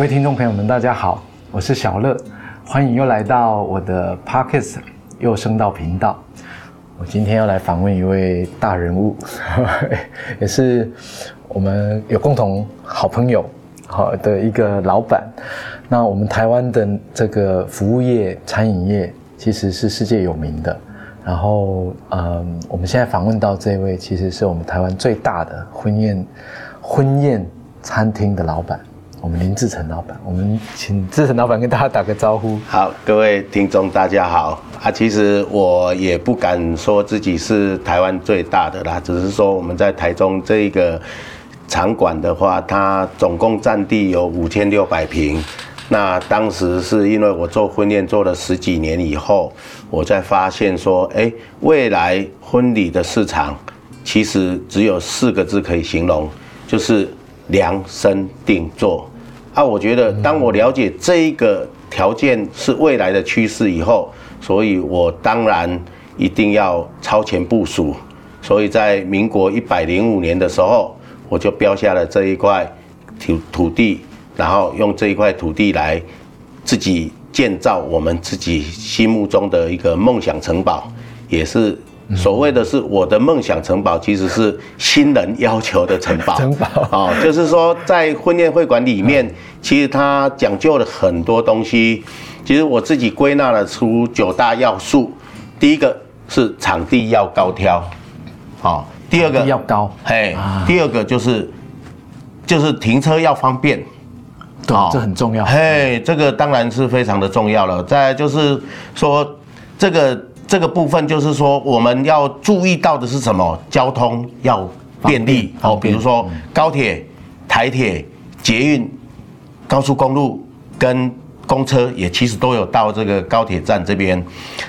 各位听众朋友们，大家好，我是小乐，欢迎又来到我的 Parkes 又声道频道。我今天要来访问一位大人物，也是我们有共同好朋友好的一个老板。那我们台湾的这个服务业、餐饮业其实是世界有名的。然后，嗯，我们现在访问到这位，其实是我们台湾最大的婚宴婚宴餐厅的老板，我们林志成老板。我们请志成老板跟大家打个招呼。好，各位听众大家好啊！其实我也不敢说自己是台湾最大的啦，只是说我们在台中这一个场馆的话，它总共占地有五千六百平。那当时是因为我做婚宴做了十几年以后，我才发现说，哎，未来婚礼的市场其实只有四个字可以形容，就是量身定做。啊，我觉得当我了解这一个条件是未来的趋势以后，所以我当然一定要超前部署。所以在民国一百零五年的时候，我就标下了这一块土土地。然后用这一块土地来自己建造我们自己心目中的一个梦想城堡，也是所谓的是我的梦想城堡，其实是新人要求的城堡。城堡哦，就是说在婚宴会馆里面，其实它讲究了很多东西。其实我自己归纳了出九大要素，第一个是场地要高挑，好，第二个要高，嘿，第二个就是就是停车要方便。对，这很重要。嘿，这个当然是非常的重要了。再就是说，这个这个部分就是说，我们要注意到的是什么？交通要便利好，比如说高铁、台铁、捷运、高速公路跟公车也其实都有到这个高铁站这边。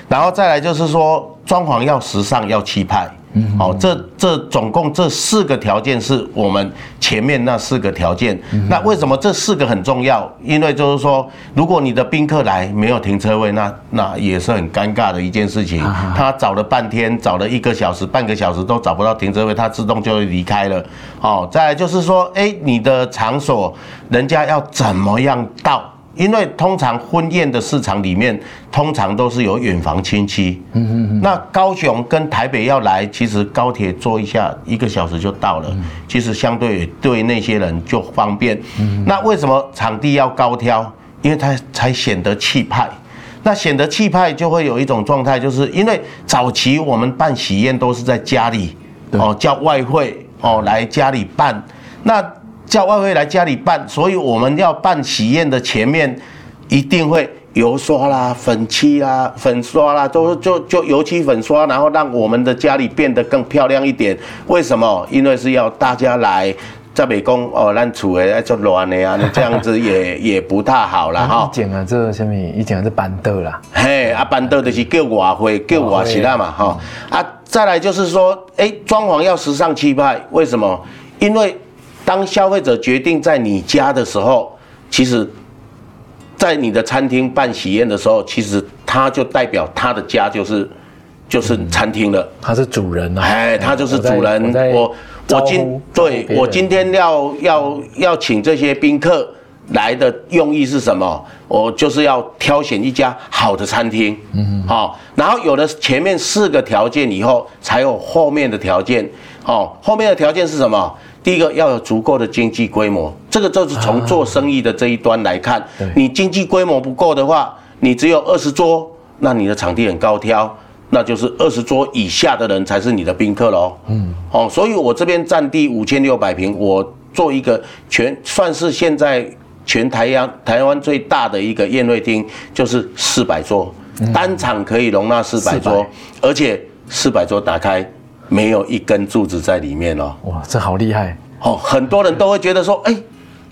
然后再来就是说，装潢要时尚，要气派。好，这这总共这四个条件是我们前面那四个条件。那为什么这四个很重要？因为就是说，如果你的宾客来没有停车位，那那也是很尴尬的一件事情。他找了半天，找了一个小时、半个小时都找不到停车位，他自动就会离开了。好，再来就是说，哎，你的场所人家要怎么样到？因为通常婚宴的市场里面，通常都是有远房亲戚。嗯嗯嗯。那高雄跟台北要来，其实高铁坐一下，一个小时就到了。其实相对对那些人就方便。嗯。那为什么场地要高挑？因为它才显得气派。那显得气派，就会有一种状态，就是因为早期我们办喜宴都是在家里，哦，叫外汇哦来家里办。那叫外汇来家里办，所以我们要办喜宴的前面，一定会油刷啦、粉漆啦、粉刷啦，都就就油漆粉刷，然后让我们的家里变得更漂亮一点。为什么？因为是要大家来，在北宫哦，咱厝诶爱做乱的啊，这样子也 也不太好啦哈。一讲啊，这什么？一讲是板凳啦。嘿，啊板凳就是叫外汇，叫外是啦嘛哈。啊，再来就是说，哎，装潢要时尚气派，为什么？因为当消费者决定在你家的时候，其实，在你的餐厅办喜宴的时候，其实他就代表他的家就是就是餐厅了。他是主人啊！哎，他就是主人。我我今对我今天要要要请这些宾客来的用意是什么？我就是要挑选一家好的餐厅。嗯，好，然后有了前面四个条件以后，才有后面的条件。哦，后面的条件是什么？第一个要有足够的经济规模，这个就是从做生意的这一端来看，你经济规模不够的话，你只有二十桌，那你的场地很高挑，那就是二十桌以下的人才是你的宾客喽。嗯，哦，所以我这边占地五千六百平，我做一个全算是现在全台湾台湾最大的一个宴会厅，就是四百桌，单场可以容纳四百桌，而且四百桌打开。没有一根柱子在里面哦。哇，这好厉害哦！很多人都会觉得说，哎，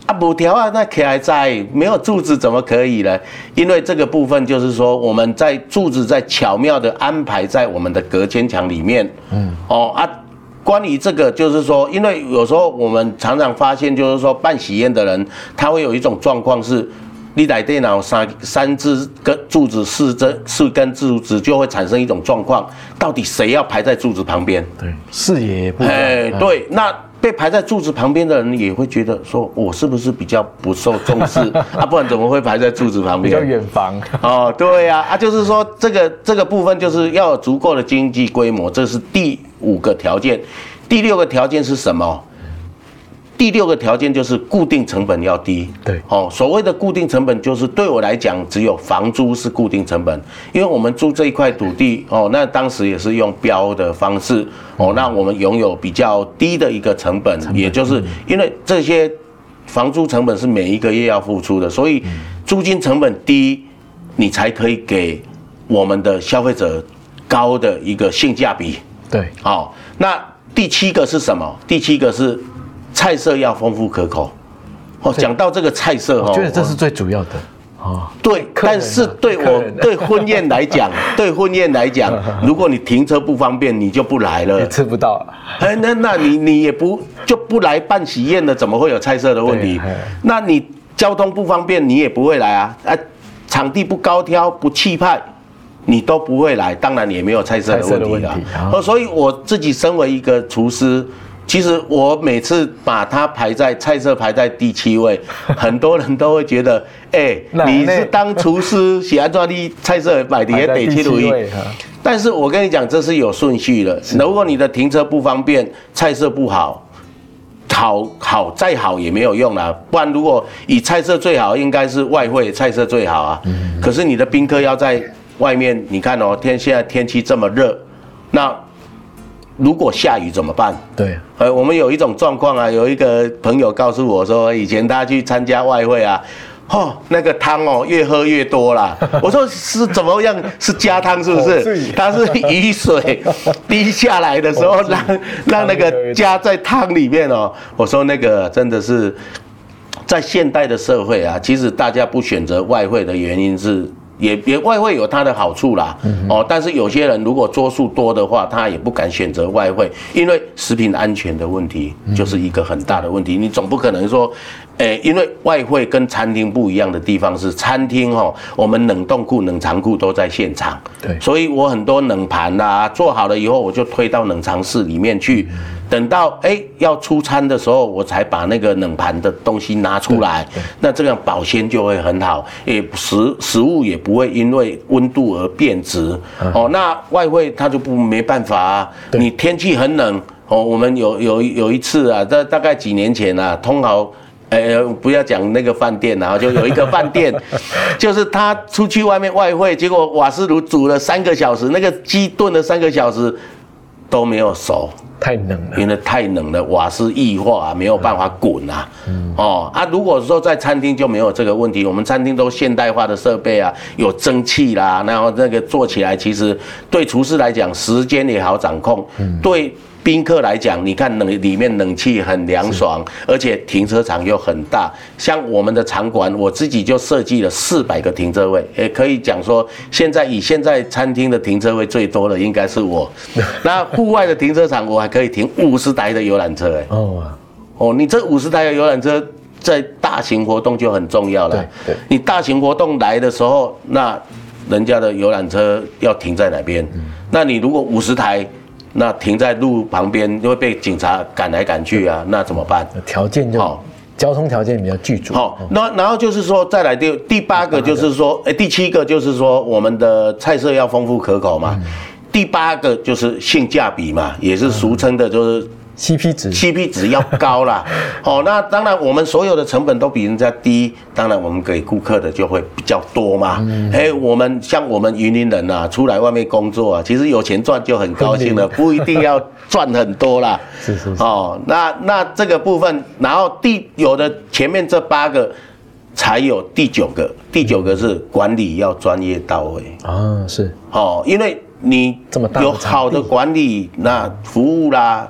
啊，五条啊，那可还在，没有柱子怎么可以呢？因为这个部分就是说，我们在柱子在巧妙的安排在我们的隔间墙里面。嗯，哦啊，关于这个就是说，因为有时候我们常常发现，就是说办喜宴的人，他会有一种状况是。你台电脑三三支根柱子四根四根柱子就会产生一种状况，到底谁要排在柱子旁边？对，视野不哎，对，那被排在柱子旁边的人也会觉得说，我是不是比较不受重视啊？不然怎么会排在柱子旁边？比较远房。哦，对呀，啊，就是说这个这个部分就是要有足够的经济规模，这是第五个条件。第六个条件是什么？第六个条件就是固定成本要低。对，哦，所谓的固定成本就是对我来讲，只有房租是固定成本，因为我们租这一块土地，哦，那当时也是用标的方式，哦，那我们拥有比较低的一个成本，也就是因为这些房租成本是每一个月要付出的，所以租金成本低，你才可以给我们的消费者高的一个性价比。对，好，那第七个是什么？第七个是。菜色要丰富可口，哦，讲到这个菜色，我觉得这是最主要的，哦，对，但是对我对婚宴来讲，对婚宴来讲，如果你停车不方便，你就不来了，吃不到，哎，那那你你也不就不来办喜宴了，怎么会有菜色的问题？那你交通不方便，你也不会来啊，啊，场地不高挑不气派，你都不会来，当然也没有菜色的问题了。哦，所以我自己身为一个厨师。其实我每次把它排在菜色排在第七位，很多人都会觉得，哎，你是当厨师，喜欢做的菜色摆的也得七位。但是我跟你讲，这是有顺序的。如果你的停车不方便，菜色不好，好好再好也没有用了。不然如果以菜色最好，应该是外汇菜色最好啊。可是你的宾客要在外面，你看哦，天现在天气这么热，那。如果下雨怎么办？对，呃，我们有一种状况啊，有一个朋友告诉我说，以前他去参加外汇啊，嚯，那个汤哦，越喝越多啦。我说是怎么样？是加汤是不是？他是雨水 滴下来的时候，让让那个加在汤里面哦。我说那个真的是在现代的社会啊，其实大家不选择外汇的原因是。也也外汇有它的好处啦，哦，但是有些人如果桌数多的话，他也不敢选择外汇，因为食品安全的问题就是一个很大的问题。你总不可能说，诶，因为外汇跟餐厅不一样的地方是，餐厅哦，我们冷冻库、冷藏库都在现场，对，所以我很多冷盘啦做好了以后，我就推到冷藏室里面去。等到哎要出餐的时候，我才把那个冷盘的东西拿出来，那这样保鲜就会很好，也食食物也不会因为温度而变质。哦，那外汇它就不没办法啊。你天气很冷哦，我们有有有一次啊，在大概几年前啊，通豪，呃，不要讲那个饭店然后，就 有一个饭店，就是他出去外面外汇，结果瓦斯炉煮了三个小时，那个鸡炖了三个小时都没有熟。太冷了，因为太冷了，瓦斯异化，没有办法滚啊。哦啊，如果说在餐厅就没有这个问题，我们餐厅都现代化的设备啊，有蒸汽啦，然后那个做起来其实对厨师来讲时间也好掌控，对。宾客来讲，你看冷里面冷气很凉爽，而且停车场又很大。像我们的场馆，我自己就设计了四百个停车位，也可以讲说，现在以现在餐厅的停车位最多的应该是我。那户外的停车场，我还可以停五十台的游览车。哎，哦，哦，你这五十台的游览车在大型活动就很重要了。对，你大型活动来的时候，那人家的游览车要停在哪边？那你如果五十台。那停在路旁边就会被警察赶来赶去啊，那怎么办？条件就好，交通条件比较具足。好，那然后就是说再来第第八个就是说，哎，第七个就是说我们的菜色要丰富可口嘛，第八个就是性价比嘛，也是俗称的就是。CP 值，CP 值要高啦。哦，那当然我们所有的成本都比人家低，当然我们给顾客的就会比较多嘛。哎，我们像我们云林人呐，出来外面工作啊，其实有钱赚就很高兴了，不一定要赚很多啦。是是是。哦，那那这个部分，然后第有的前面这八个，才有第九个，第九个是管理要专业到位啊。是。哦，因为你这么大有好的管理，那服务啦。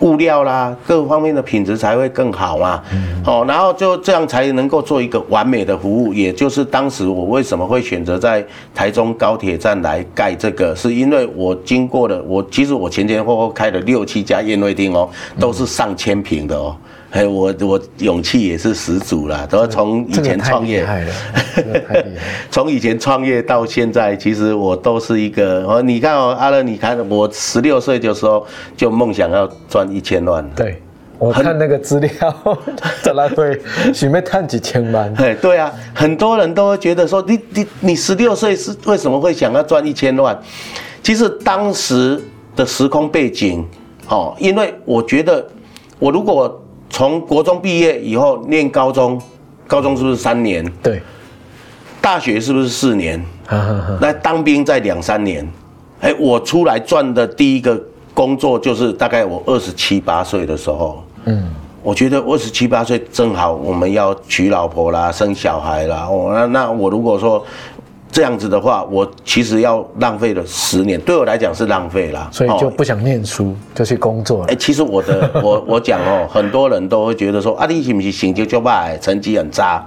物料啦，各方面的品质才会更好嘛。哦，然后就这样才能够做一个完美的服务。也就是当时我为什么会选择在台中高铁站来盖这个，是因为我经过了，我其实我前前后后开了六七家宴会厅哦，都是上千平的哦。哎，我我勇气也是十足了，都从以前创业，从以前创业到现在，其实我都是一个。哦，你看哦，阿乐，你看我十六岁的时候就梦想要赚一千万。对，我看那个资料，再来会准备探几千万。哎，对啊，很多人都会觉得说，你你你十六岁是为什么会想要赚一千万？其实当时的时空背景，哦，因为我觉得，我如果从国中毕业以后念高中，高中是不是三年？对。大学是不是四年？那当兵在两三年。哎，我出来赚的第一个。工作就是大概我二十七八岁的时候，嗯，我觉得二十七八岁正好我们要娶老婆啦、生小孩啦。哦，那那我如果说这样子的话，我其实要浪费了十年，对我来讲是浪费啦。所以就不想念书，就去工作了。哎，其实我的 我我讲哦，很多人都会觉得说，啊，你是不是成绩就败，成绩很差？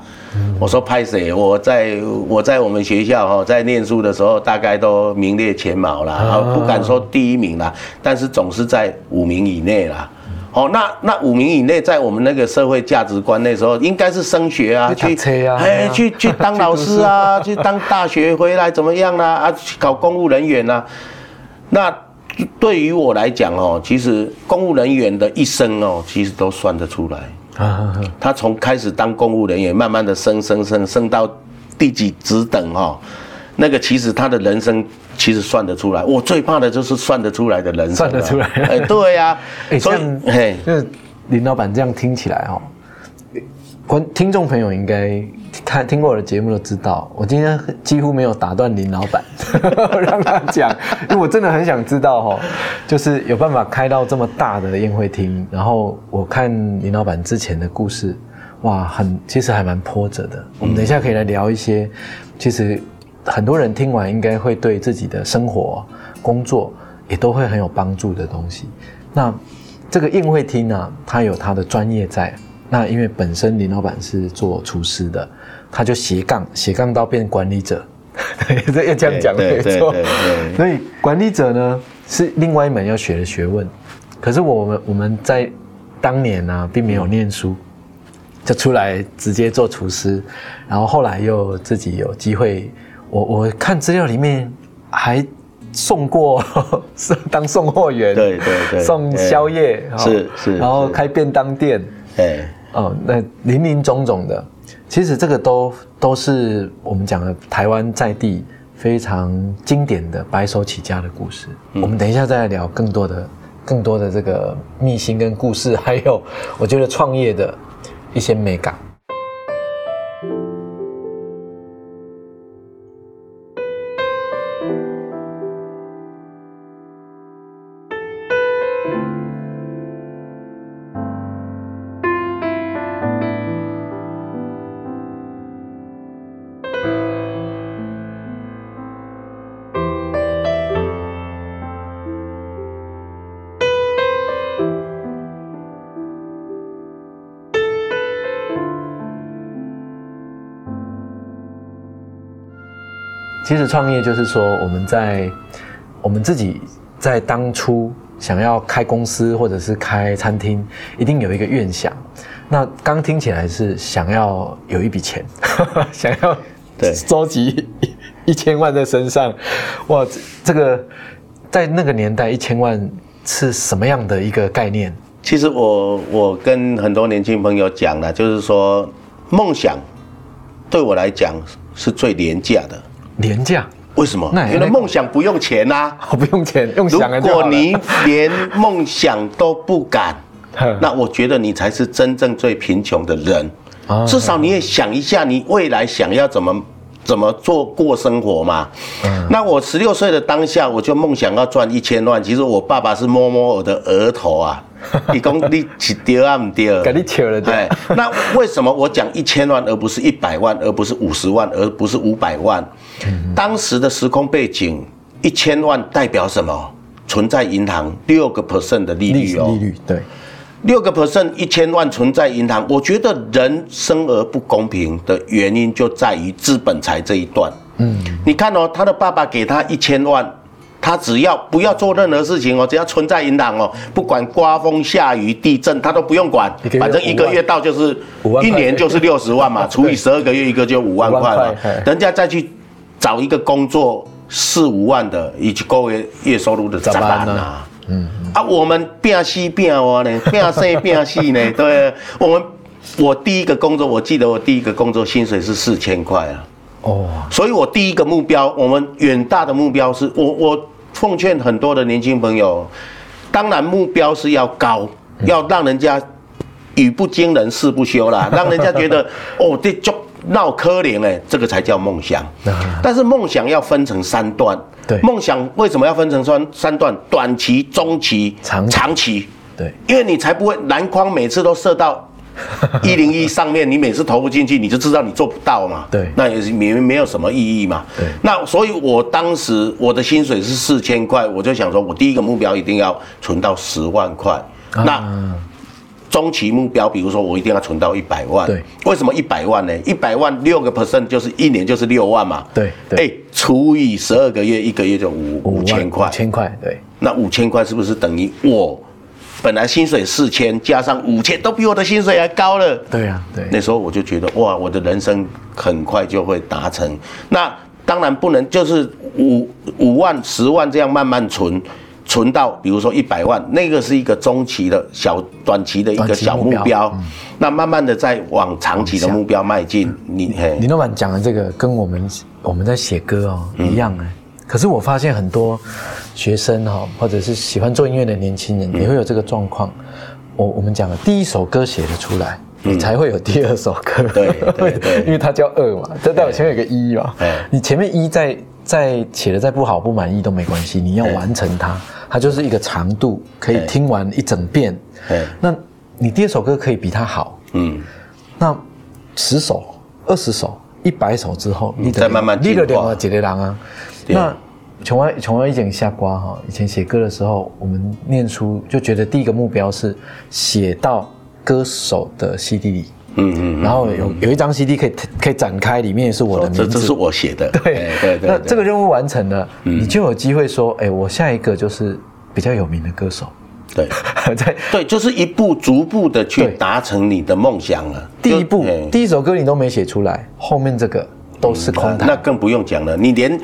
我说拍谁？我在我在我们学校哈，在念书的时候，大概都名列前茅啦，不敢说第一名啦，但是总是在五名以内啦。哦，那那五名以内，在我们那个社会价值观那时候，应该是升学啊，去哎，去去当老师啊，去当大学回来怎么样啦？啊，考公务人员呐。那对于我来讲哦，其实公务人员的一生哦，其实都算得出来。他从开始当公务人员，慢慢的升升升升到第几职等哈，那个其实他的人生其实算得出来。我最怕的就是算得出来的人生。算得出来。哎，对呀。哎，所以，嘿，就是林老板这样听起来哦，观听众朋友应该。看听过我的节目都知道，我今天几乎没有打断林老板，让他讲，因为我真的很想知道哈，就是有办法开到这么大的宴会厅，然后我看林老板之前的故事，哇，很其实还蛮波折的。我们等一下可以来聊一些，其实很多人听完应该会对自己的生活、工作也都会很有帮助的东西。那这个宴会厅呢，它有它的专业在。那因为本身林老板是做厨师的。他就斜杠斜杠到变管理者，这要这样讲没错。所以管理者呢是另外一门要学的学问。可是我们我们在当年呢并没有念书，就出来直接做厨师，然后后来又自己有机会，我我看资料里面还送过 当送货员，对对对，送宵夜是是，然后开便当店，哎哦，那林林总总的。其实这个都都是我们讲的台湾在地非常经典的白手起家的故事。我们等一下再来聊更多的、更多的这个秘辛跟故事，还有我觉得创业的一些美感。其实创业就是说，我们在我们自己在当初想要开公司或者是开餐厅，一定有一个愿想。那刚听起来是想要有一笔钱，想要对收集一千万在身上。哇，这个在那个年代一千万是什么样的一个概念？其实我我跟很多年轻朋友讲了，就是说梦想对我来讲是最廉价的。廉价？为什么？因为梦想不用钱呐，不用钱，用想如果你连梦想都不敢，那我觉得你才是真正最贫穷的人。至少你也想一下，你未来想要怎么怎么做过生活嘛？那我十六岁的当下，我就梦想要赚一千万。其实我爸爸是摸摸我的额头啊。你讲你是对啊唔丢？给你抢了对。那为什么我讲一千万而不是一百万，而不是五十万，而不是五百万？当时的时空背景，一千万代表什么？存在银行六个 percent 的利率哦。利率对。六个 percent 一千万存在银行，我觉得人生而不公平的原因就在于资本财这一段。嗯。你看哦，他的爸爸给他一千万。他只要不要做任何事情哦，只要存在银行哦，不管刮风下雨地震，他都不用管，反正一个月到就是一年就是六十万嘛，除以十二个月一个就五万块嘛，人家再去找一个工作四五万的，以及个月月收入的咋办呢？嗯啊，我们变西变哇呢，变生变细呢，对，我们我第一个工作，我记得我第一个工作薪水是四千块啊。哦，所以我第一个目标，我们远大的目标是我我奉劝很多的年轻朋友，当然目标是要高，要让人家语不惊人誓不休啦，让人家觉得哦这就闹可怜哎，这个才叫梦想。但是梦想要分成三段，对，梦想为什么要分成三三段？短期、中期、长长期，对，因为你才不会篮筐每次都射到。一零一上面，你每次投不进去，你就知道你做不到嘛。对，那也是没没有什么意义嘛。对，那所以我当时我的薪水是四千块，我就想说，我第一个目标一定要存到十万块。那中期目标，比如说我一定要存到一百万。对，为什么一百万呢？一百万六个 percent 就是一年就是六万嘛。对对。哎，除以十二个月，一个月就五五千块。五千块，对。那五千块是不是等于我？本来薪水四千，加上五千，都比我的薪水还高了。对呀，对。那时候我就觉得，哇，我的人生很快就会达成。那当然不能，就是五五万、十万这样慢慢存，存到比如说一百万，那个是一个中期的小、短期的一个小目标。那慢慢的再往长期的目标迈进。你林老板讲的这个，跟我们我们在写歌哦一样哎。可是我发现很多学生哈，或者是喜欢做音乐的年轻人，也会有这个状况。我我们讲了，第一首歌写得出来，你才会有第二首歌。对对对，因为它叫二嘛，这代表前面有个一嘛。你前面一再再写的再不好、不满意都没关系，你要完成它，它就是一个长度，可以听完一整遍。那你第二首歌可以比它好。嗯。那十首、二十首、一百首之后，你再慢慢进化。你几个人啊？那琼外琼外以前下瓜哈，以前写歌的时候，我们念书就觉得第一个目标是写到歌手的 CD 里，嗯嗯，然后有有一张 CD 可以可以展开，里面也是我的名字，这这是我写的，对。对对。那这个任务完成了，你就有机会说，哎，我下一个就是比较有名的歌手，对 对对，就是一步逐步的去达成你的梦想了。第一步，第一首歌你都没写出来，后面这个都是空谈，那更不用讲了，你连。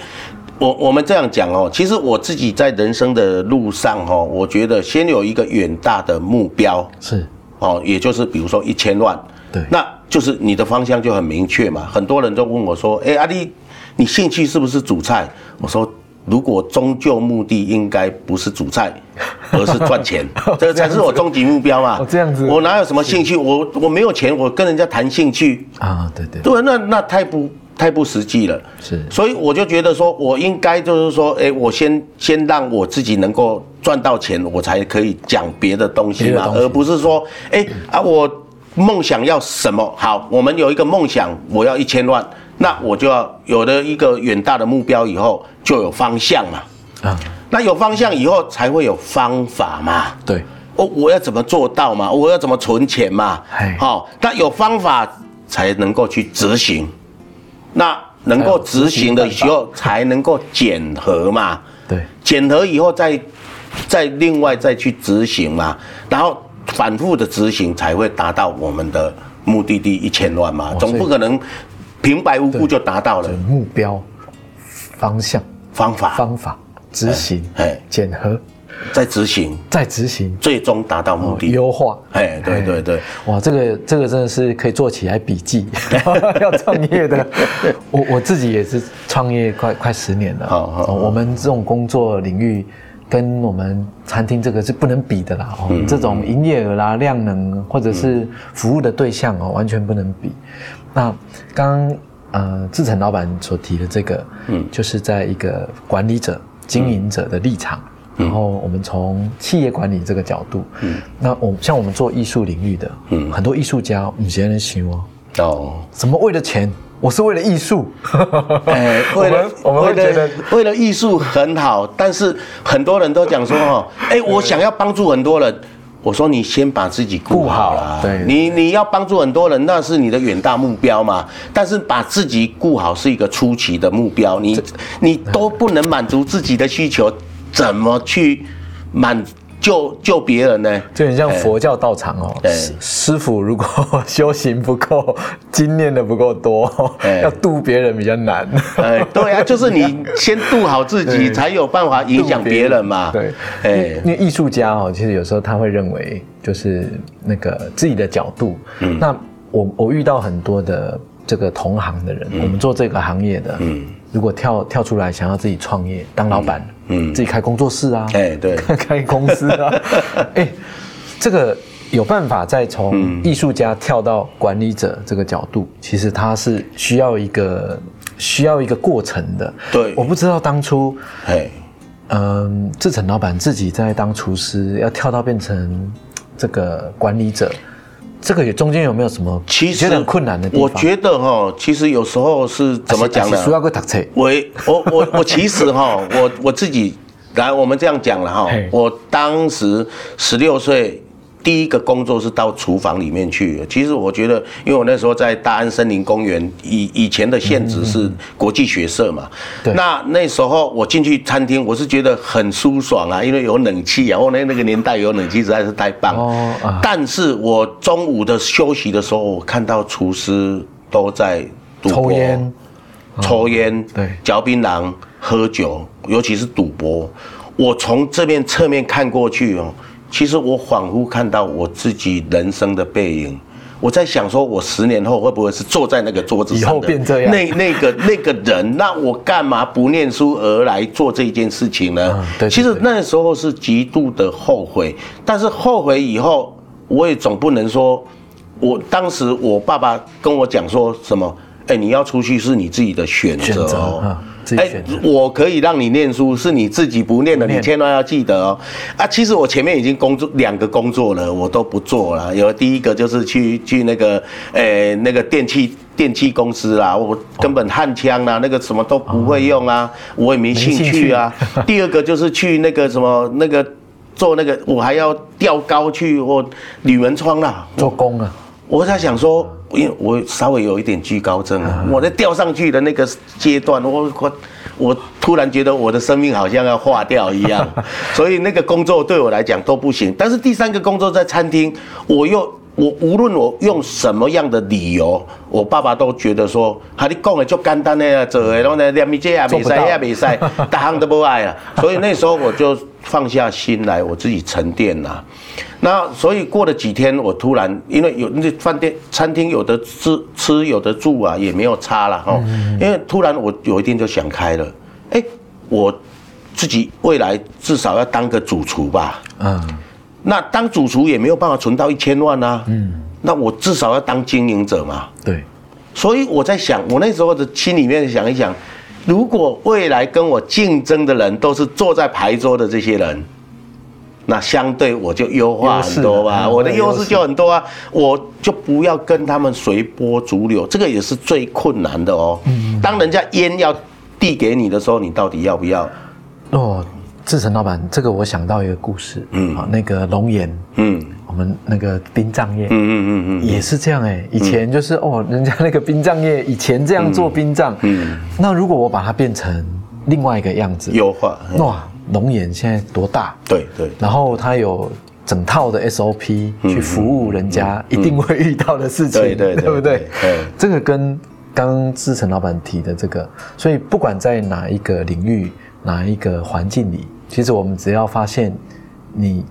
我我们这样讲哦，其实我自己在人生的路上哦，我觉得先有一个远大的目标是哦，也就是比如说一千万，对，那就是你的方向就很明确嘛。很多人都问我说：“哎，阿弟，你兴趣是不是煮菜？”我说：“如果终究目的应该不是煮菜，而是赚钱，这才是我终极目标嘛。”这样子，我哪有什么兴趣？我我没有钱，我跟人家谈兴趣啊？对对，对，那那太不。太不实际了，是，所以我就觉得说，我应该就是说，哎，我先先让我自己能够赚到钱，我才可以讲别的东西嘛，而不是说，哎啊，我梦想要什么？好，我们有一个梦想，我要一千万，那我就要有了一个远大的目标，以后就有方向嘛，啊，那有方向以后才会有方法嘛，对，我，我要怎么做到嘛？我要怎么存钱嘛？好，那有方法才能够去执行。那能够执行的时候，才能够检核嘛？对，检核以后再再另外再去执行嘛，然后反复的执行才会达到我们的目的地一千万嘛，总不可能平白无故就达到了。目标、方向、方法、方法执行、哎，检核。在执行，在执行，最终达到目的，优化。哎，对对对，哇，这个这个真的是可以做起来笔记，要创业的。我我自己也是创业快快十年了。我们这种工作领域跟我们餐厅这个是不能比的啦。哦，这种营业额啦、量能或者是服务的对象哦，完全不能比。那刚呃志成老板所提的这个，嗯，就是在一个管理者、经营者的立场。然后我们从企业管理这个角度，嗯，那我像我们做艺术领域的，嗯，很多艺术家，我们现在喜哦，哦，什么为了钱？我是为了艺术，哎，为了我们会觉得为了艺术很好，但是很多人都讲说哦，哎，我想要帮助很多人，我说你先把自己顾好了，对，你你要帮助很多人，那是你的远大目标嘛，但是把自己顾好是一个初期的目标，你你都不能满足自己的需求。怎么去满救救别人呢？就很像佛教道场哦。师师傅如果 修行不够，经验的不够多，要度别人比较难。哎，对啊，就是你先度好自己，才有办法影响别人嘛。对，哎，因为艺术家哦，其实有时候他会认为，就是那个自己的角度。嗯，那我我遇到很多的这个同行的人，我们做这个行业的，嗯，如果跳跳出来想要自己创业当老板。嗯，自己开工作室啊，哎，对，开公司啊，哎，这个有办法再从艺术家跳到管理者这个角度，其实他是需要一个需要一个过程的。对，我不知道当初，哎，嗯，志成老板自己在当厨师，要跳到变成这个管理者。这个也中间有没有什么其实很困难的地方？我觉得哈，其实有时候是怎么讲呢？我我我我其实哈，我我自己来，我们这样讲了哈，我当时十六岁。第一个工作是到厨房里面去。其实我觉得，因为我那时候在大安森林公园，以以前的县址是国际学社嘛。那那时候我进去餐厅，我是觉得很舒爽啊，因为有冷气啊。我那那个年代有冷气实在是太棒。哦。但是我中午的休息的时候，我看到厨师都在抽烟、抽烟、对，嚼槟榔、喝酒，尤其是赌博。我从这边侧面看过去哦。其实我恍惚看到我自己人生的背影，我在想说，我十年后会不会是坐在那个桌子上的那那个那个人？那我干嘛不念书而来做这件事情呢？其实那时候是极度的后悔，但是后悔以后，我也总不能说，我当时我爸爸跟我讲说什么？哎，你要出去是你自己的选择哦。哎，我可以让你念书，是你自己不念的，你千万要记得哦。啊，其实我前面已经工作两个工作了，我都不做了。有第一个就是去去那个，诶，那个电器电器公司啦，我根本焊枪啦，那个什么都不会用啊，我也没兴趣啊。第二个就是去那个什么那个做那个，我还要吊高去或铝门窗啦，做工啊。我在想说。因为我稍微有一点惧高症啊，我在吊上去的那个阶段，我我我突然觉得我的生命好像要化掉一样，所以那个工作对我来讲都不行。但是第三个工作在餐厅，我又我无论我用什么样的理由，我爸爸都觉得说，哈你讲的就简单的做的，然后呢连米这也比赛也比赛，大行都不爱了。所以那时候我就放下心来，我自己沉淀了。那所以过了几天，我突然因为有那饭店、餐厅有的吃吃有的住啊，也没有差了哈。因为突然我有一天就想开了，哎，我自己未来至少要当个主厨吧。嗯。那当主厨也没有办法存到一千万啊。嗯。那我至少要当经营者嘛。对。所以我在想，我那时候的心里面想一想，如果未来跟我竞争的人都是坐在牌桌的这些人。那相对我就优化很多吧，我的优势就很多啊，我就不要跟他们随波逐流，这个也是最困难的哦。当人家烟要递给你的时候，你到底要不要？哦，志成老板，这个我想到一个故事，嗯，那个龙岩，嗯，我们那个殡葬业，嗯嗯嗯嗯，也是这样哎，以前就是哦，人家那个殡葬业以前这样做殡葬，嗯，那如果我把它变成另外一个样子，优化，哇。龙岩现在多大？对对，然后它有整套的 SOP 去服务人家一定会遇到的事情，对对 对不对？对，这个跟刚刚志成老板提的这个，所以不管在哪一个领域、哪一个环境里，其实我们只要发现你、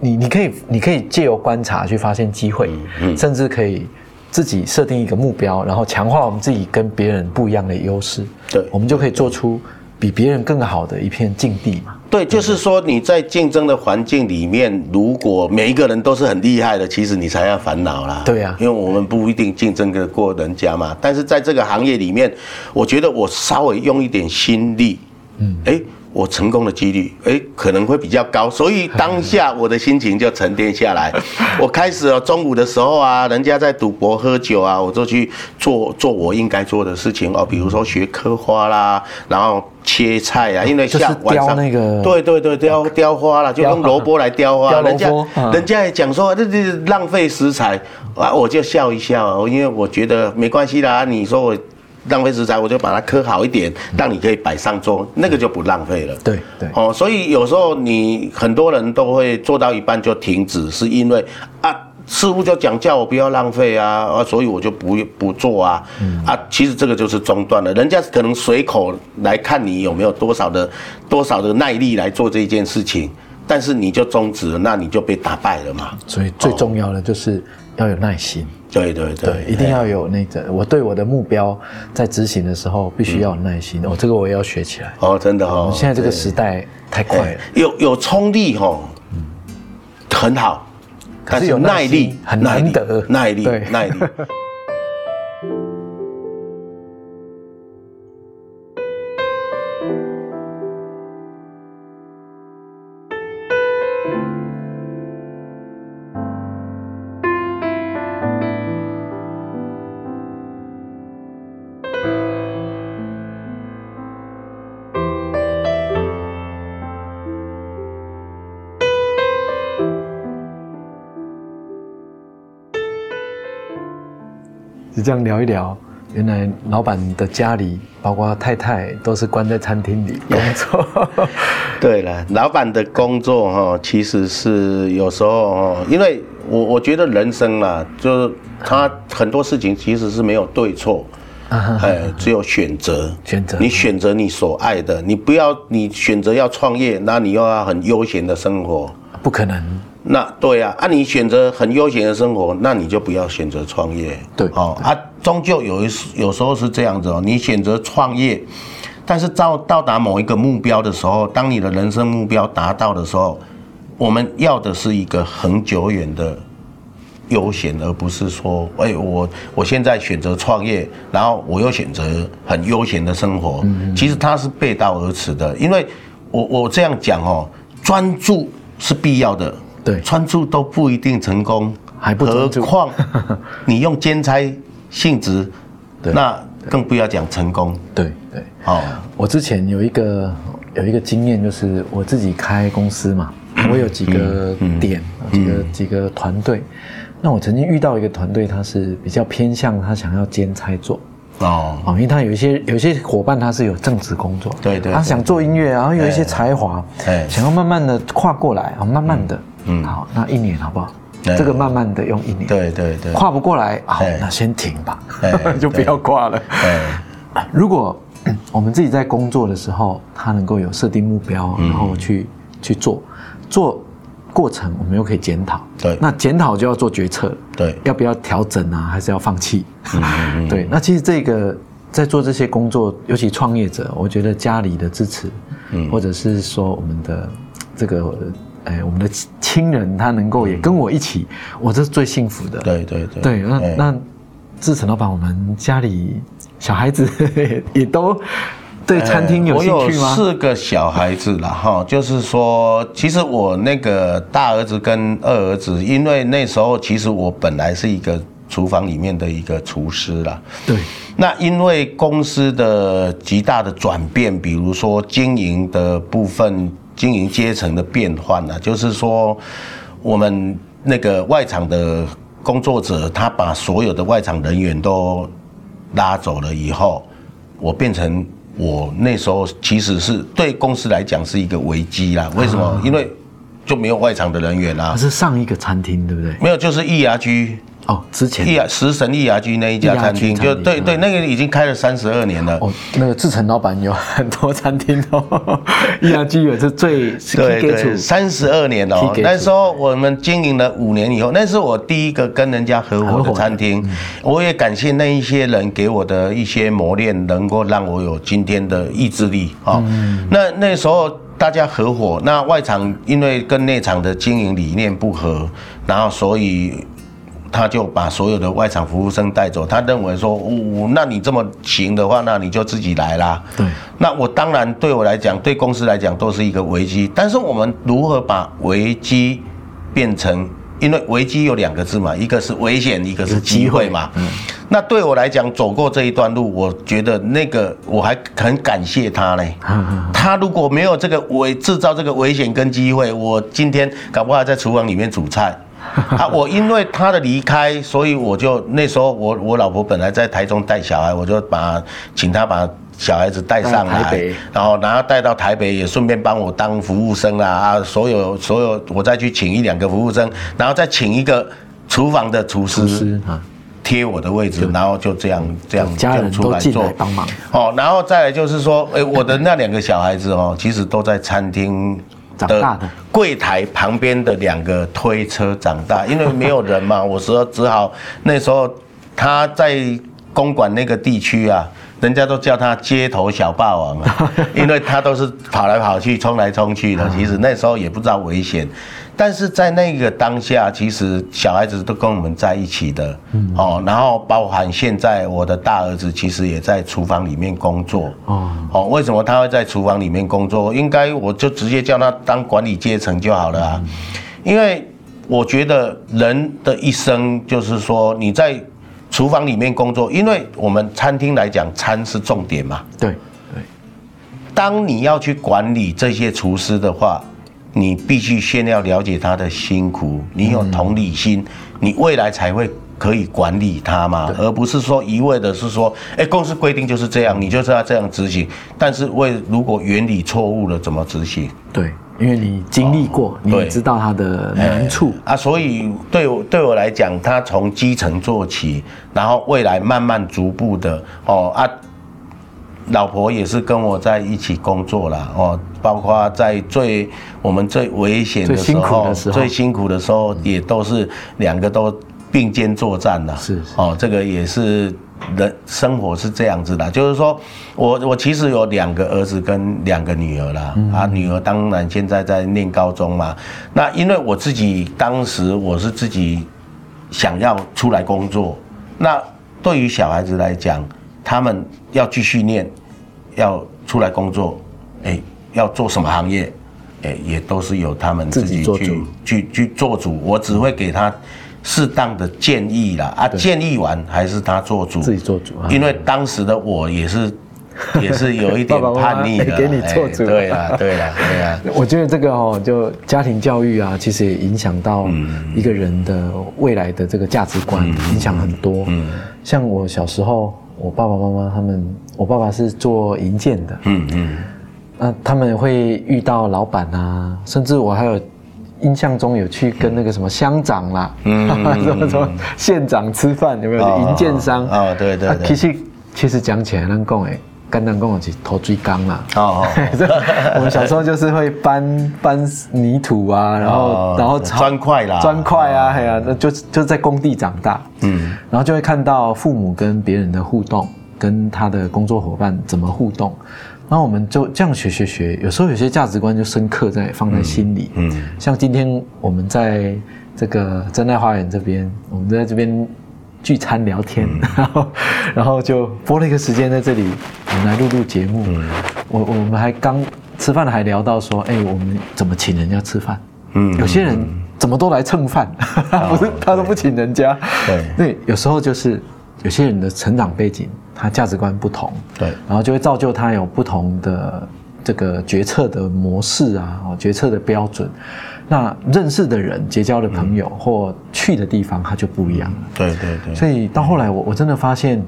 你、你可以、你可以借由观察去发现机会，甚至可以自己设定一个目标，然后强化我们自己跟别人不一样的优势，对，我们就可以做出。比别人更好的一片境地嘛？对，就是说你在竞争的环境里面，如果每一个人都是很厉害的，其实你才要烦恼啦。对呀，因为我们不一定竞争得过人家嘛。但是在这个行业里面，我觉得我稍微用一点心力，嗯，哎。我成功的几率，哎，可能会比较高，所以当下我的心情就沉淀下来。我开始哦中午的时候啊，人家在赌博喝酒啊，我就去做做我应该做的事情哦，比如说学刻花啦，然后切菜啊，因为下晚上那个，对对对，雕雕花啦，就用萝卜来雕花，人家人家也讲说这这浪费食材啊，我就笑一笑，因为我觉得没关系啦，你说我。浪费食材，我就把它刻好一点，让你可以摆上桌，那个就不浪费了。对对，哦，所以有时候你很多人都会做到一半就停止，是因为啊，师傅就讲叫我不要浪费啊，啊，所以我就不不做啊，啊，其实这个就是中断了，人家可能随口来看你有没有多少的多少的耐力来做这件事情，但是你就终止了，那你就被打败了嘛。所以最重要的就是要有耐心。对对对，对，一定要有那个，我对我的目标在执行的时候必须要有耐心。哦，这个我也要学起来。哦，真的哦，现在这个时代太快了，有有冲力哈，很好，可是有耐力很难得，耐力耐力。这样聊一聊，原来老板的家里，包括太太，都是关在餐厅里工作。对了，老板的工作哈，其实是有时候哦，因为我我觉得人生啦，就是他很多事情其实是没有对错，哎，只有选择。选择，你选择你所爱的，你不要你选择要创业，那你又要很悠闲的生活，不可能。那对呀，啊，你选择很悠闲的生活，那你就不要选择创业。对，哦，啊，终究有一有时候是这样子哦，你选择创业，但是到到达某一个目标的时候，当你的人生目标达到的时候，我们要的是一个很久远的悠闲，而不是说，哎，我我现在选择创业，然后我又选择很悠闲的生活，其实它是背道而驰的，因为我我这样讲哦，专注是必要的。对，专注都不一定成功，还不何况你用兼差性质，那更不要讲成功。对对，哦，我之前有一个有一个经验，就是我自己开公司嘛，我有几个点，几个几个团队。那我曾经遇到一个团队，他是比较偏向他想要兼差做。哦，哦，因为他有一些有一些伙伴他是有正职工作，对对，他想做音乐，然后有一些才华，哎，想要慢慢的跨过来啊，慢慢的。嗯，好，那一年好不好？这个慢慢的用一年，对对对，跨不过来，好，那先停吧，就不要跨了。如果 我们自己在工作的时候，他能够有设定目标，然后去去做，做过程我们又可以检讨。对，那检讨就要做决策。对，要不要调整啊？还是要放弃？对，那其实这个在做这些工作，尤其创业者，我觉得家里的支持，嗯，或者是说我们的这个。哎，我们的亲人他能够也跟我一起，我这是最幸福的。对对对。对，那那志成老板，我们家里小孩子 也都对餐厅有兴趣吗？我有四个小孩子了哈，就是说，其实我那个大儿子跟二儿子，因为那时候其实我本来是一个厨房里面的一个厨师了。对。那因为公司的极大的转变，比如说经营的部分。经营阶层的变换呢，就是说，我们那个外场的工作者，他把所有的外场人员都拉走了以后，我变成我那时候其实是对公司来讲是一个危机啦。为什么？因为就没有外场的人员啦。是上一个餐厅对不对？没有，就是易牙居。哦，之前易牙食神易牙居那一家餐厅，就对对，那个已经开了三十二年了。哦，那个志成老板有很多餐厅哦，易牙居也是最对对，三十二年哦。那时候我们经营了五年以后，那是我第一个跟人家合伙的餐厅。我也感谢那一些人给我的一些磨练，能够让我有今天的意志力啊。那那时候大家合伙，那外场因为跟内场的经营理念不合，然后所以。他就把所有的外场服务生带走，他认为说，哦那你这么行的话，那你就自己来啦。对，那我当然对我来讲，对公司来讲都是一个危机。但是我们如何把危机变成？因为危机有两个字嘛，一个是危险，一个是机会嘛。嗯。那对我来讲，走过这一段路，我觉得那个我还很感谢他嘞。他如果没有这个危制造这个危险跟机会，我今天搞不好在厨房里面煮菜。啊，我因为他的离开，所以我就那时候我我老婆本来在台中带小孩，我就把请他把小孩子带上来带台北，然后然后带到台北，也顺便帮我当服务生啦啊，所有所有我再去请一两个服务生，然后再请一个厨房的厨师是啊，贴我的位置，然后就这样这样这家人样出来做。帮忙，哦，然后再来就是说，哎，我的那两个小孩子哦，其实都在餐厅长大的柜台旁边的两个推车长大，因为没有人嘛，我说只好那时候他在公馆那个地区啊。人家都叫他街头小霸王啊，因为他都是跑来跑去、冲来冲去的。其实那时候也不知道危险，但是在那个当下，其实小孩子都跟我们在一起的，嗯。哦，然后包含现在我的大儿子，其实也在厨房里面工作，哦，哦，为什么他会在厨房里面工作？应该我就直接叫他当管理阶层就好了啊，因为我觉得人的一生就是说你在厨房里面工作，因为我们餐厅来讲，餐是重点嘛。对对，当你要去管理这些厨师的话，你必须先要了解他的辛苦，你有同理心，你未来才会可以管理他嘛，而不是说一味的是说，哎，公司规定就是这样，你就是要这样执行。但是为如果原理错误了，怎么执行？对，因为你经历过，你也知道它的难处，啊，所以对我对我来讲，他从基层做起，然后未来慢慢逐步的哦啊，老婆也是跟我在一起工作啦哦，包括在最我们最危险的时候，最辛苦的时候，也都是两个都并肩作战啦。是是。哦，这个也是人生活是这样子的，就是说我我其实有两个儿子跟两个女儿啦，啊，女儿当然现在在念高中嘛，那因为我自己当时我是自己想要出来工作，那对于小孩子来讲，他们要继续念，要出来工作，哎，要做什么行业，哎，也都是由他们自自己己去做去去做主，我只会给他适当的建议啦，啊，建议完还是他做主，自己做主啊。因为当时的我也是 也是有一点爸爸妈妈叛逆的，给你做主。哎对啊，对啊，对啊。我觉得这个哦，就家庭教育啊，其实也影响到一个人的未来的这个价值观，影响很多。嗯，像我小时候，我爸爸妈妈他们，我爸爸是做银建的，嗯嗯，那他们会遇到老板啊，甚至我还有印象中有去跟那个什么乡长啦，嗯 什么什么县长吃饭，有没有？哦建商。哦对对对。啊其实其实讲起来，难讲诶，跟咱讲的是头追缸啦。哦哦，我们小时候就是会搬搬泥土啊，然后、哦然后砖块啦。砖块啊，哦。哎呀、那就就在工地长大，嗯。然后就会看到父母跟别人的互动，跟他的工作伙伴怎么互动，然后我们就这样学学学，有时候有些价值观就深刻在放在心里，嗯。像今天我们在这个真爱花园这边，我们在这边聚餐聊天，嗯然后 然后就拨了一个时间在这里，我们来录录节目。嗯我我们还刚吃饭还聊到说，哎，我们怎么请人家吃饭？嗯有些人怎么都来蹭饭，不是他都不请人家。对那，有时候就是有些人的成长背景，他价值观不同，对然后就会造就他有不同的这个决策的模式啊，哦，决策的标准。那认识的人、结交的朋友、或去的地方，它就不一样了。对对对，所以到后来我，我真的发现，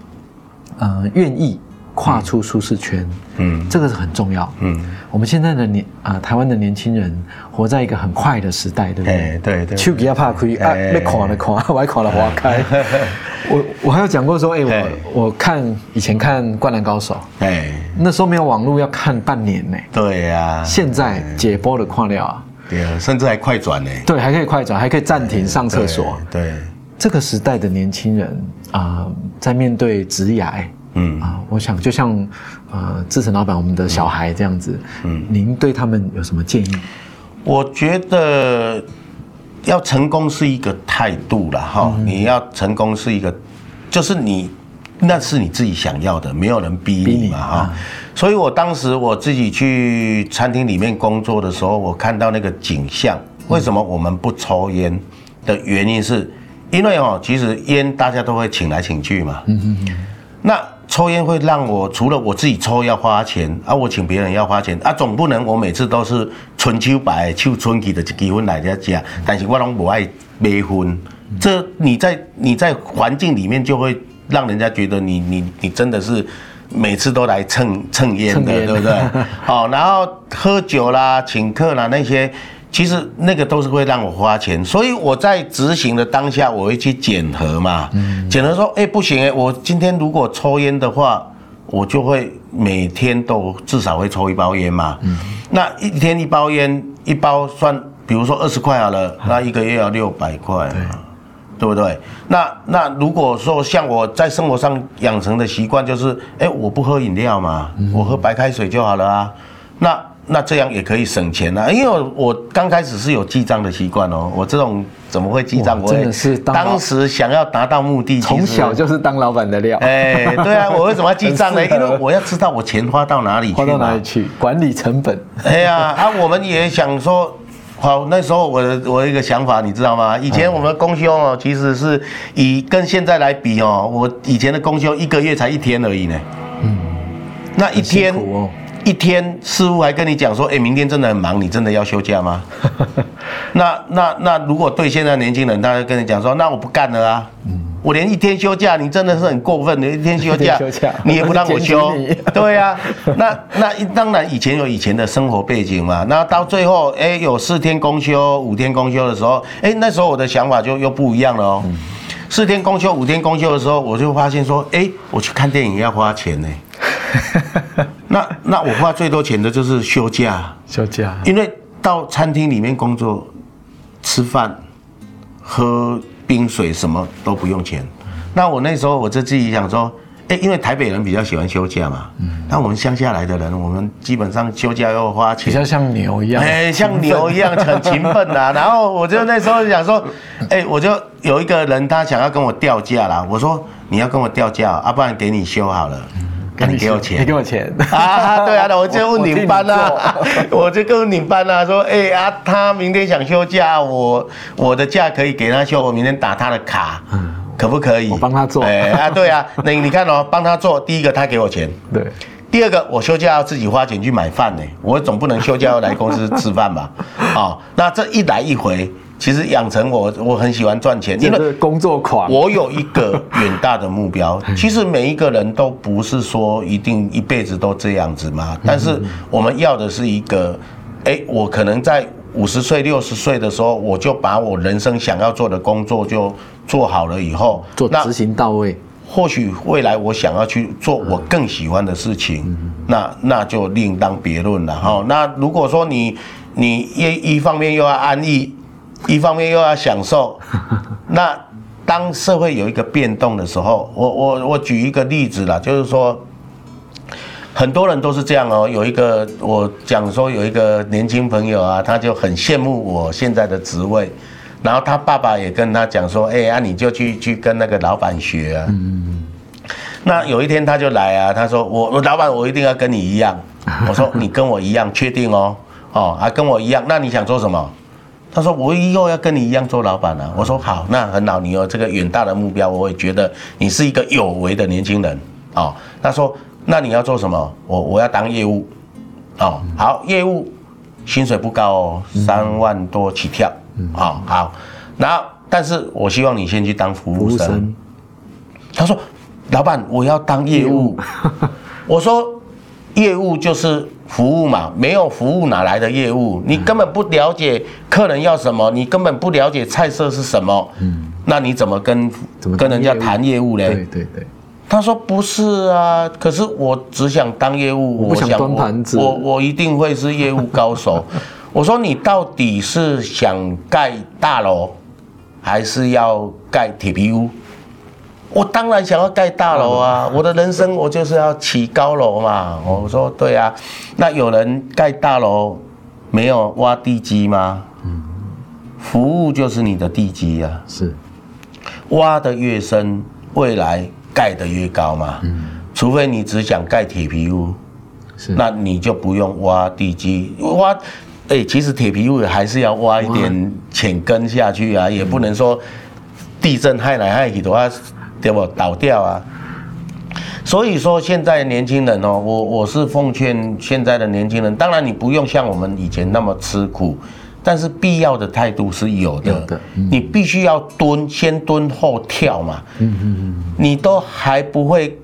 呃，愿意跨出舒适圈，嗯这个是很重要。嗯，我们现在的年啊、台湾的年轻人活在一个很快的时代，对不哎对？对对手机要怕亏啊，哎被垮了垮，我还垮了花开。我我还有讲过说，哎、哎我我看以前看《灌篮高手》，哎，那时候没有网络，要看半年呢。对呀，现在解播的跨料啊，对啊，甚至还快转呢，对，还可以快转，还可以暂停上厕所。对，对。这个时代的年轻人啊、在面对职涯嗯。啊，我想就像呃志成老板我们的小孩这样子，嗯，您对他们有什么建议？我觉得要成功是一个态度了，哈、你要成功是一个，就是你那是你自己想要的，没有人逼逼你你嘛，哈、啊所以我当时我自己去餐厅里面工作的时候，我看到那个景象，为什么我们不抽烟？的原因是，因为哦，其实烟大家都会请来请去嘛，那抽烟会让我除了我自己抽要花钱啊，我请别人要花钱啊，总不能我每次都是春秋白秋春季的几分来家家，但是我拢不爱买婚，这你在你在环境里面就会让人家觉得你你你真的是每次都来蹭蹭烟的，对不对？好，然后喝酒啦、请客啦那些。其实那个都是会让我花钱，所以我在执行的当下，我会去检核嘛。检核说，哎，不行哎，我今天如果抽烟的话，我就会每天都至少会抽一包烟嘛。那一天一包烟，一包算，比如说二十块好了，那一个月要六百块，对不对？那那如果说像我在生活上养成的习惯，就是哎，我不喝饮料嘛，我喝白开水就好了啊。那那这样也可以省钱啊，因为我刚开始是有记账的习惯哦。我这种怎么会记账？真的是当时想要达到目的，从小就是当老板的料。哎，对啊，我为什么要记账呢？因为我要知道我钱花到哪里去，花到哪里去，管理成本。哎呀，啊，我们也想说，好，那时候我的我一个想法，你知道吗？以前我们公休哦，其实是以跟现在来比哦，我以前的公休一个月才一天而已呢。嗯，那一天。一天，师傅还跟你讲说，哎，明天真的很忙，你真的要休假吗？那 那那，如果对现在年轻人，他就跟你讲说，那我不干了啊，我连一天休假，你真的是很过分，的一天休假，你也不让我休，对呀。那那当然，以前有以前的生活背景嘛。那到最后，哎，有四天公休、五天公休的时候，哎，那时候我的想法就又不一样了哦。四天公休、五天公休的时候，我就发现说，哎，我去看电影要花钱呢。那那我花最多钱的就是休假，休假，因为到餐厅里面工作，吃饭、喝冰水什么都不用钱。那我那时候我就自己想说，哎，因为台北人比较喜欢休假嘛，嗯，那我们乡下来的人，我们基本上休假要花钱，比较像牛一样，哎，像牛一样很勤奋呐。然后我就那时候想说，哎，我就有一个人他想要跟我调假啦，我说你要跟我调假，啊，不然给你休好了。那你给我钱，你给我钱啊？对啊，我就问你们班啊，我就跟你们班啊说，哎啊，他明天想休假，我我的假可以给他休，我明天打他的卡，可不可以？我帮他做。哎啊，对啊，那你看哦，帮他做，第一个他给我钱，对，第二个我休假要自己花钱去买饭呢，我总不能休假要来公司吃饭吧？啊，那这一来一回。其实养成我，我很喜欢赚钱，因为工作狂。我有一个远大的目标。其实每一个人都不是说一定一辈子都这样子嘛。但是我们要的是一个，哎，我可能在五十岁、六十岁的时候，我就把我人生想要做的工作就做好了以后，做执行到位。或许未来我想要去做我更喜欢的事情，那那就另当别论了哈。那如果说你你一一方面又要安逸。一方面又要享受，那当社会有一个变动的时候，我我我举一个例子啦，就是说，很多人都是这样哦。有一个我讲说有一个年轻朋友啊，他就很羡慕我现在的职位，然后他爸爸也跟他讲说，哎啊，你就去去跟那个老板学啊。嗯那有一天他就来啊，他说我我老板我一定要跟你一样。我说你跟我一样，确定哦？哦啊，跟我一样，那你想做什么？他说：“我以后要跟你一样做老板了。”我说：“好，那很好，你有这个远大的目标，我也觉得你是一个有为的年轻人哦。”他说：“那你要做什么？我我要当业务哦。好，业务薪水不高哦，三万多起跳哦。好，然后但是我希望你先去当服务生。”他说：“老板，我要当业务。” 我说。业务就是服务嘛，没有服务哪来的业务？你根本不了解客人要什么，你根本不了解菜色是什么，嗯，那你怎么跟怎么跟人家谈业务嘞？对对对，他说不是啊，可是我只想当业务，我不想端盘子，我我一定会是业务高手。我说你到底是想盖大楼，还是要盖铁皮屋？我当然想要盖大楼啊！我的人生我就是要起高楼嘛。我说对啊，那有人盖大楼没有挖地基吗？嗯，服务就是你的地基啊。是，挖的越深，未来盖的越高嘛。嗯，除非你只想盖铁皮屋，是，那你就不用挖地基。挖，哎，其实铁皮屋还是要挖一点浅根下去啊，也不能说地震害来害去的话。对不？倒掉啊！所以说现在年轻人哦，我我是奉劝现在的年轻人，当然你不用像我们以前那么吃苦，但是必要的态度是有的。有的嗯你必须要蹲，先蹲后跳嘛。嗯嗯嗯，你都还不会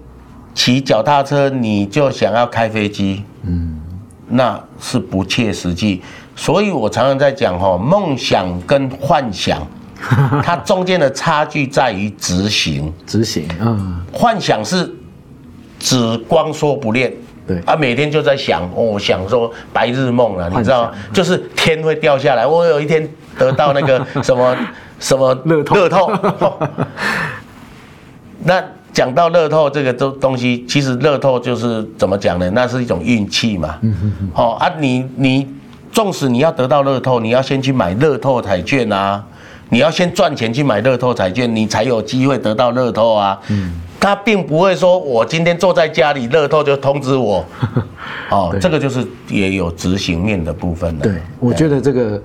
骑脚踏车，你就想要开飞机，嗯，那是不切实际。所以我常常在讲哈，梦想跟幻想，它中间的差距在于执行。执行啊，幻想是只光说不练，对啊，每天就在想，哦，想说白日梦了，你知道，就是天会掉下来，我有一天得到那个 什么什么乐透乐透。哦 那讲到乐透这个东东西，其实乐透就是怎么讲呢？那是一种运气嘛。嗯嗯嗯。哦啊，你你纵使你要得到乐透，你要先去买乐透彩券啊，你要先赚钱去买乐透彩券，你才有机会得到乐透啊。嗯。他并不会说，我今天坐在家里，乐透就通知我。哦，对这个就是也有执行面的部分了。对，我觉得这个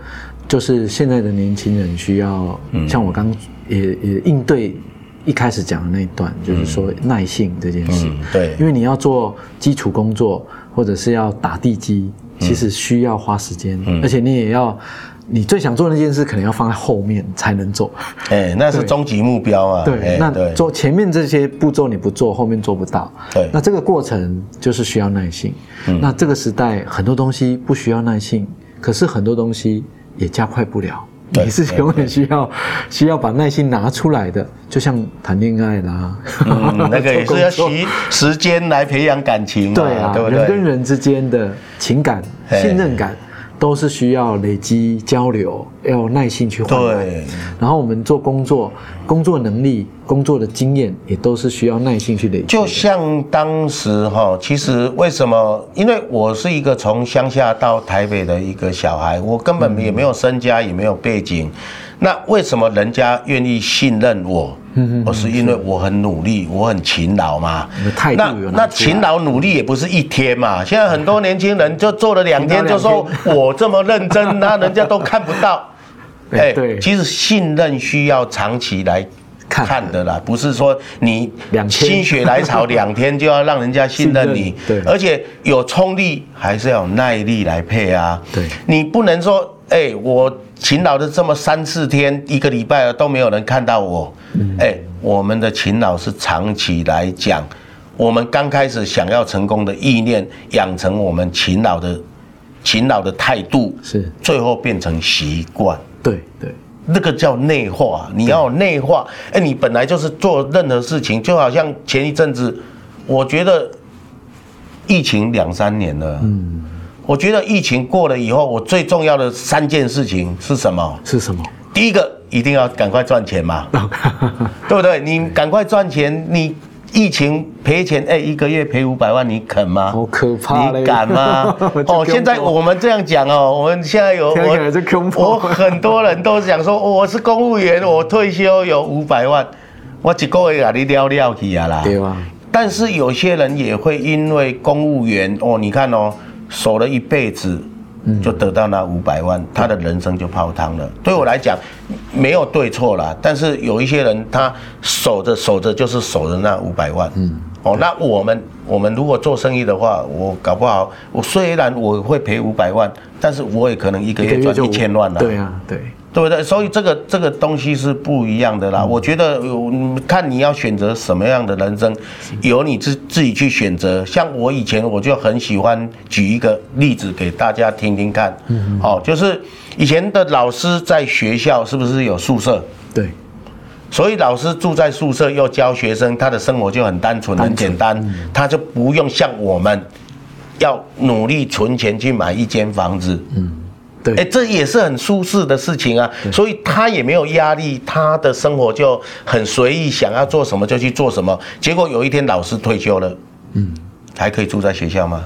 就是现在的年轻人需要，嗯像我刚也也应对一开始讲的那一段，就是说耐性这件事。嗯对因为你要做基础工作，或者是要打地基，其实需要花时间，嗯而且你也要，你最想做的那件事，可能要放在后面才能做。哎，那是终极目标啊。对，那做前面这些步骤你不做，后面做不到。对那这个过程就是需要耐性。嗯那这个时代很多东西不需要耐性，可是很多东西也加快不了。你是永远需要需要把耐心拿出来的，就像谈恋爱啦，嗯，那个也是要做工作需时间来培养感情嘛，对啊，人跟？人之间的情感、信任感，都是需要累积交流，要有耐心去换来。对，然后我们做工作，工作能力、工作的经验，也都是需要耐心去累积。就像当时哈，其实为什么？因为我是一个从乡下到台北的一个小孩，我根本也没有身家，也没有背景。那为什么人家愿意信任我？我是因为我很努力，我很勤劳嘛。那那勤劳努力也不是一天嘛。现在很多年轻人就做了两天，就说我这么认真，那人家都看不到。哎对。其实信任需要长期来看。看的啦，不是说你心血来潮两天就要让人家信任你。而且有冲力还是要有耐力来配啊。对。你不能说，哎、我勤劳的这么三四天，一个礼拜了都没有人看到我，嗯哎、我们的勤劳是长期来讲，我们刚开始想要成功的意念，养成我们勤劳的勤劳的态度，是最后变成习惯。对对，那个叫内化，你要内化。哎，你本来就是做任何事情，就好像前一阵子，我觉得疫情两三年了，嗯，我觉得疫情过了以后，我最重要的三件事情是什么？是什么？第一个，一定要赶快赚钱嘛，对不对？你赶快赚钱，你疫情赔钱，哎，一个月赔五百万，你肯吗？好可怕你敢吗？哦，现在我们这样讲哦，我们现在有听起来是恐怖我很多人都讲说，哦我是公务员，我退休有五百万，我一个月给你撩撩去啊啦。对啊？但是有些人也会因为公务员哦，你看哦，守了一辈子，就得到那五百万，他的人生就泡汤了。对我来讲，没有对错啦，但是有一些人他守着守着就是守着那五百万，嗯，哦，那我们我们如果做生意的话，我搞不好我虽然我会赔五百万，但是我也可能一个月赚一千万啦。对啊，对，对不对？所以这个这个东西是不一样的啦。我觉得看你要选择什么样的人生，由你自自己去选择。像我以前我就很喜欢举一个例子给大家听听看。嗯，哦，就是以前的老师在学校是不是有宿舍？对，所以老师住在宿舍又教学生，他的生活就很单纯、很简单，他就不用像我们要努力存钱去买一间房子。嗯对，哎，这也是很舒适的事情啊，所以他也没有压力，他的生活就很随意，想要做什么就去做什么。结果有一天老师退休了，嗯，还可以住在学校吗？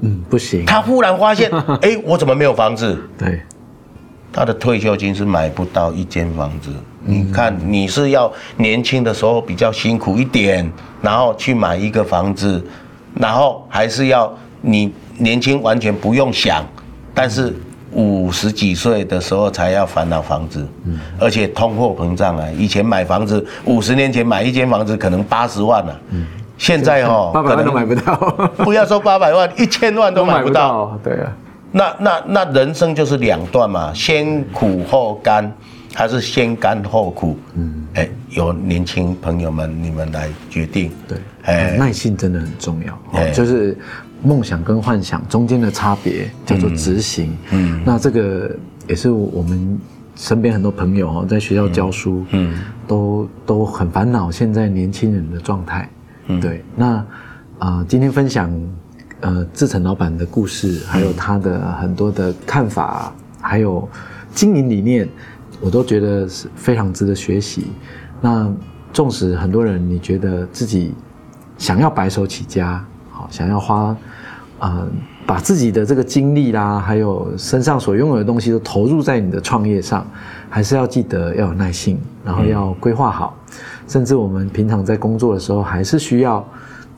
嗯，不行，他忽然发现，哎，我怎么没有房子？对，他的退休金是买不到一间房子。你看，你是要年轻的时候比较辛苦一点，然后去买一个房子，然后还是要你年轻完全不用想，但是五十几岁的时候才要烦恼房子，而且通货膨胀啊，以前买房子五十年前买一间房子可能八十万了、现在哦，八百万都买不到，不要说八百万，一千万都买不到。对啊，那那那人生就是两段嘛，先苦后甘，还是先甘后苦？嗯，哎，由年轻朋友们你们来决定。对，哎，耐心真的很重要。哦，就是梦想跟幻想中间的差别叫做执行。嗯，那这个也是我们身边很多朋友哦，在学校教书，嗯，都都很烦恼现在年轻人的状态。对，那啊，今天分享呃志成老板的故事，还有他的很多的看法，还有经营理念，我都觉得是非常值得学习。那纵使很多人你觉得自己想要白手起家，好，想要花啊把自己的这个精力啦，还有身上所拥有的东西都投入在你的创业上，还是要记得要有耐心，然后要规划好。甚至我们平常在工作的时候，还是需要，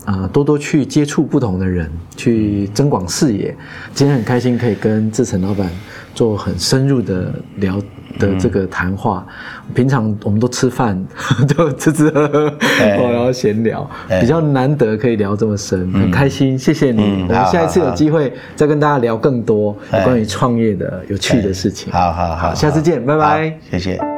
啊，多多去接触不同的人，去增广视野。今天很开心可以跟志成老板做很深入的聊的这个谈话。平常我们都吃饭，就吃吃喝喝，然后闲聊，比较难得可以聊这么深，很开心。谢谢你，我们下一次有机会再跟大家聊更多关于创业的有趣的事情。好好好，下次见，拜拜，谢谢。